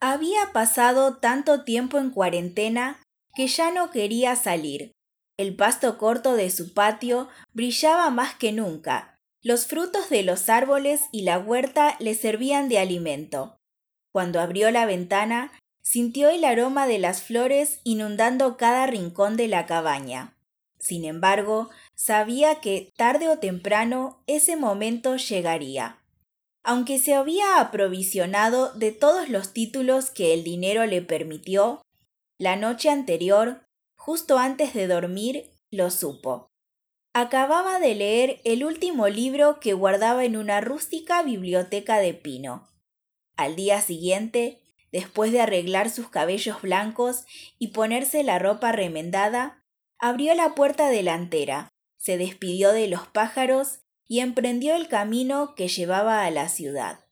Había pasado tanto tiempo en cuarentena que ya no quería salir. El pasto corto de su patio brillaba más que nunca. Los frutos de los árboles y la huerta le servían de alimento. Cuando abrió la ventana, sintió el aroma de las flores inundando cada rincón de la cabaña. Sin embargo, sabía que tarde o temprano ese momento llegaría. Aunque se había aprovisionado de todos los títulos que el dinero le permitió, la noche anterior, justo antes de dormir, lo supo. Acababa de leer el último libro que guardaba en una rústica biblioteca de pino. Al día siguiente, después de arreglar sus cabellos blancos y ponerse la ropa remendada, abrió la puerta delantera, se despidió de los pájaros y emprendió el camino que llevaba a la ciudad.